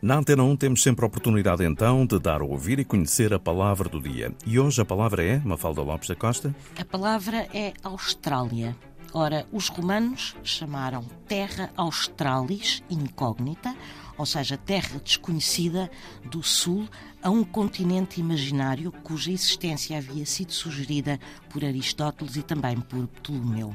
Na Antena 1 temos sempre a oportunidade então de dar a ouvir e conhecer a palavra do dia. E hoje a palavra é Mafalda Lopes da Costa? A palavra é Austrália. Ora, os romanos chamaram Terra Australis incógnita, ou seja, terra desconhecida do sul a um continente imaginário cuja existência havia sido sugerida por Aristóteles e também por Ptolomeu.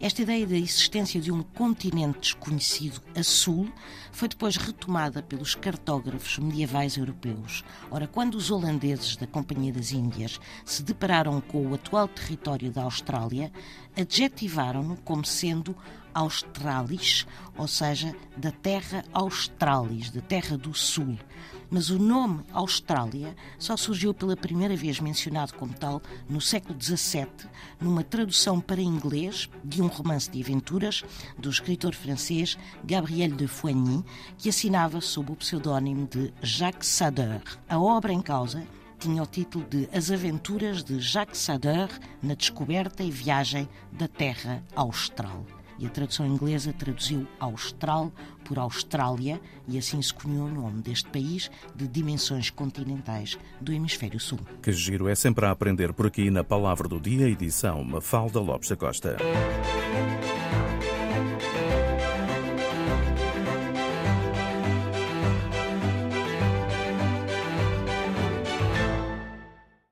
Esta ideia da existência de um continente desconhecido a sul foi depois retomada pelos cartógrafos medievais europeus. Ora, quando os holandeses da Companhia das Índias se depararam com o atual território da Austrália, adjetivaram-no como sendo Australis, ou seja, da terra Australis, da terra do sul. Mas o nome Austrália só surgiu pela primeira vez mencionado como tal no século XVII, numa tradução para inglês de um romance de aventuras do escritor francês Gabriel de Foigny, que assinava sob o pseudónimo de Jacques Sadeur. A obra em causa tinha o título de As Aventuras de Jacques Sadeur na descoberta e viagem da Terra Austral e a tradução inglesa traduziu Austral por Austrália e assim se cunhou o nome deste país de dimensões continentais do Hemisfério Sul. Que giro é sempre a aprender por aqui na Palavra do Dia, edição Mafalda Lopes da Costa.